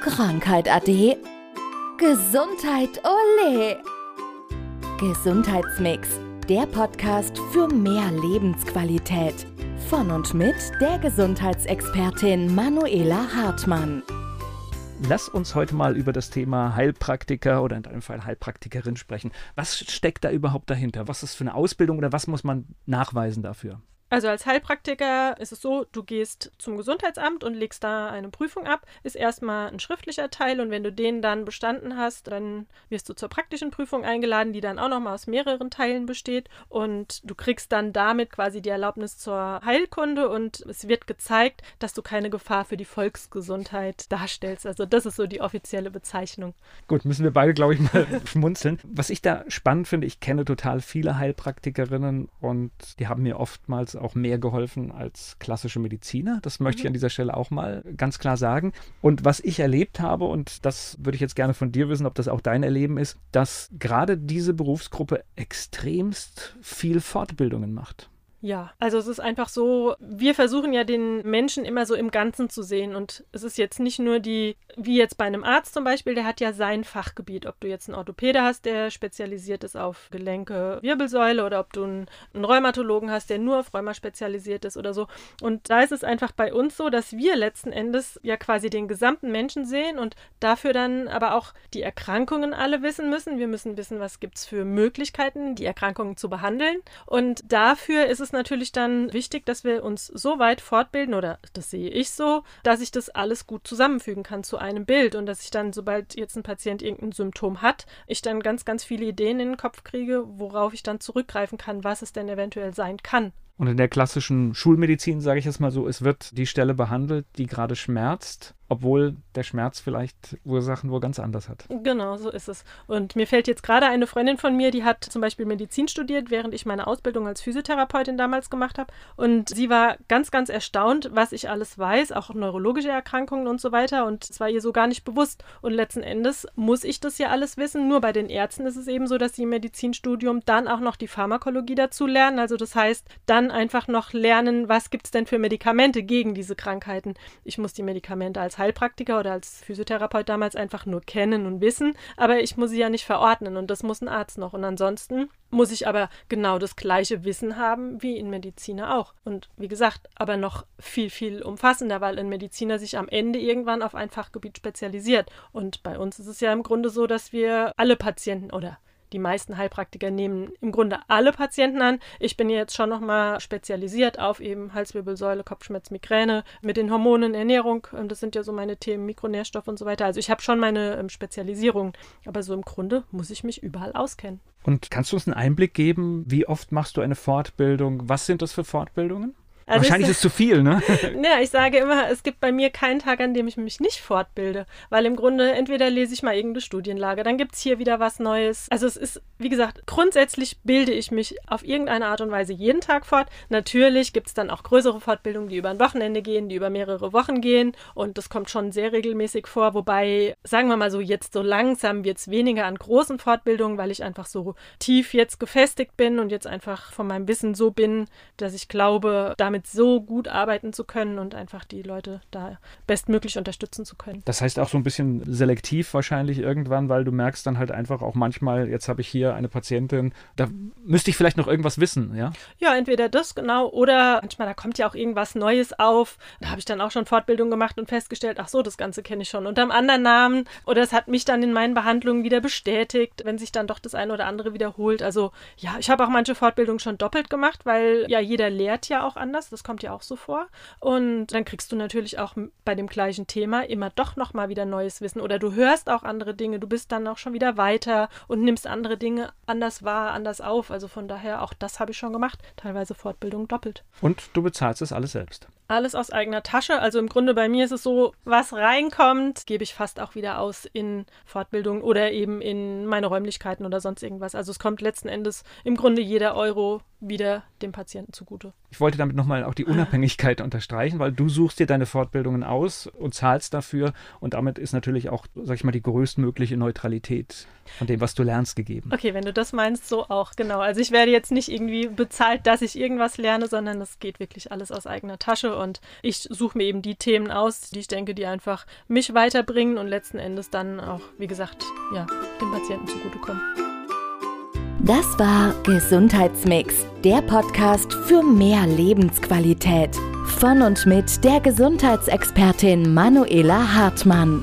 Krankheit ade. Gesundheit ole. Gesundheitsmix, der Podcast für mehr Lebensqualität. Von und mit der Gesundheitsexpertin Manuela Hartmann. Lass uns heute mal über das Thema Heilpraktiker oder in deinem Fall Heilpraktikerin sprechen. Was steckt da überhaupt dahinter? Was ist für eine Ausbildung oder was muss man nachweisen dafür? Also als Heilpraktiker ist es so, du gehst zum Gesundheitsamt und legst da eine Prüfung ab, ist erstmal ein schriftlicher Teil und wenn du den dann bestanden hast, dann wirst du zur praktischen Prüfung eingeladen, die dann auch nochmal aus mehreren Teilen besteht und du kriegst dann damit quasi die Erlaubnis zur Heilkunde und es wird gezeigt, dass du keine Gefahr für die Volksgesundheit darstellst. Also das ist so die offizielle Bezeichnung. Gut, müssen wir beide, glaube ich, mal schmunzeln. Was ich da spannend finde, ich kenne total viele Heilpraktikerinnen und die haben mir oftmals auch mehr geholfen als klassische Mediziner. Das möchte mhm. ich an dieser Stelle auch mal ganz klar sagen. Und was ich erlebt habe, und das würde ich jetzt gerne von dir wissen, ob das auch dein Erleben ist, dass gerade diese Berufsgruppe extremst viel Fortbildungen macht. Ja, also es ist einfach so, wir versuchen ja den Menschen immer so im Ganzen zu sehen und es ist jetzt nicht nur die, wie jetzt bei einem Arzt zum Beispiel, der hat ja sein Fachgebiet, ob du jetzt einen Orthopäde hast, der spezialisiert ist auf Gelenke, Wirbelsäule oder ob du einen, einen Rheumatologen hast, der nur auf Rheuma spezialisiert ist oder so. Und da ist es einfach bei uns so, dass wir letzten Endes ja quasi den gesamten Menschen sehen und dafür dann aber auch die Erkrankungen alle wissen müssen. Wir müssen wissen, was gibt es für Möglichkeiten, die Erkrankungen zu behandeln und dafür ist es es natürlich dann wichtig, dass wir uns so weit fortbilden, oder das sehe ich so, dass ich das alles gut zusammenfügen kann zu einem Bild und dass ich dann, sobald jetzt ein Patient irgendein Symptom hat, ich dann ganz, ganz viele Ideen in den Kopf kriege, worauf ich dann zurückgreifen kann, was es denn eventuell sein kann. Und in der klassischen Schulmedizin, sage ich es mal so, es wird die Stelle behandelt, die gerade schmerzt obwohl der Schmerz vielleicht Ursachen wo ganz anders hat. Genau, so ist es. Und mir fällt jetzt gerade eine Freundin von mir, die hat zum Beispiel Medizin studiert, während ich meine Ausbildung als Physiotherapeutin damals gemacht habe. Und sie war ganz, ganz erstaunt, was ich alles weiß, auch neurologische Erkrankungen und so weiter. Und es war ihr so gar nicht bewusst. Und letzten Endes muss ich das ja alles wissen. Nur bei den Ärzten ist es eben so, dass sie im Medizinstudium dann auch noch die Pharmakologie dazu lernen. Also das heißt, dann einfach noch lernen, was gibt es denn für Medikamente gegen diese Krankheiten. Ich muss die Medikamente als Heilpraktiker oder als Physiotherapeut damals einfach nur kennen und wissen, aber ich muss sie ja nicht verordnen und das muss ein Arzt noch. Und ansonsten muss ich aber genau das gleiche Wissen haben wie ein Mediziner auch. Und wie gesagt, aber noch viel, viel umfassender, weil ein Mediziner sich am Ende irgendwann auf ein Fachgebiet spezialisiert. Und bei uns ist es ja im Grunde so, dass wir alle Patienten oder die meisten Heilpraktiker nehmen im Grunde alle Patienten an. Ich bin jetzt schon nochmal spezialisiert auf eben Halswirbelsäule, Kopfschmerz, Migräne mit den Hormonen, Ernährung. Ähm, das sind ja so meine Themen, Mikronährstoff und so weiter. Also ich habe schon meine ähm, Spezialisierung, aber so im Grunde muss ich mich überall auskennen. Und kannst du uns einen Einblick geben, wie oft machst du eine Fortbildung? Was sind das für Fortbildungen? Also Wahrscheinlich ist es zu viel, ne? ja, ich sage immer, es gibt bei mir keinen Tag, an dem ich mich nicht fortbilde. Weil im Grunde entweder lese ich mal irgendeine Studienlage, dann gibt es hier wieder was Neues. Also es ist, wie gesagt, grundsätzlich bilde ich mich auf irgendeine Art und Weise jeden Tag fort. Natürlich gibt es dann auch größere Fortbildungen, die über ein Wochenende gehen, die über mehrere Wochen gehen. Und das kommt schon sehr regelmäßig vor. Wobei, sagen wir mal so, jetzt so langsam wird es weniger an großen Fortbildungen, weil ich einfach so tief jetzt gefestigt bin und jetzt einfach von meinem Wissen so bin, dass ich glaube, damit damit so gut arbeiten zu können und einfach die Leute da bestmöglich unterstützen zu können. Das heißt auch so ein bisschen selektiv wahrscheinlich irgendwann, weil du merkst dann halt einfach auch manchmal, jetzt habe ich hier eine Patientin, da müsste ich vielleicht noch irgendwas wissen, ja? Ja, entweder das genau oder manchmal da kommt ja auch irgendwas Neues auf. Da habe ich dann auch schon Fortbildung gemacht und festgestellt, ach so, das Ganze kenne ich schon unter einem anderen Namen oder es hat mich dann in meinen Behandlungen wieder bestätigt, wenn sich dann doch das eine oder andere wiederholt. Also ja, ich habe auch manche Fortbildungen schon doppelt gemacht, weil ja jeder lehrt ja auch anders das kommt ja auch so vor. Und dann kriegst du natürlich auch bei dem gleichen Thema immer doch nochmal wieder neues Wissen oder du hörst auch andere Dinge, du bist dann auch schon wieder weiter und nimmst andere Dinge anders wahr, anders auf. Also von daher, auch das habe ich schon gemacht, teilweise Fortbildung doppelt. Und du bezahlst es alles selbst alles aus eigener Tasche. Also im Grunde bei mir ist es so, was reinkommt, gebe ich fast auch wieder aus in Fortbildung oder eben in meine Räumlichkeiten oder sonst irgendwas. Also es kommt letzten Endes im Grunde jeder Euro wieder dem Patienten zugute. Ich wollte damit noch nochmal auch die Unabhängigkeit unterstreichen, weil du suchst dir deine Fortbildungen aus und zahlst dafür und damit ist natürlich auch, sag ich mal, die größtmögliche Neutralität von dem, was du lernst, gegeben. Okay, wenn du das meinst, so auch, genau. Also ich werde jetzt nicht irgendwie bezahlt, dass ich irgendwas lerne, sondern es geht wirklich alles aus eigener Tasche und ich suche mir eben die Themen aus, die ich denke, die einfach mich weiterbringen und letzten Endes dann auch, wie gesagt, ja, dem Patienten zugutekommen. Das war Gesundheitsmix, der Podcast für mehr Lebensqualität. Von und mit der Gesundheitsexpertin Manuela Hartmann.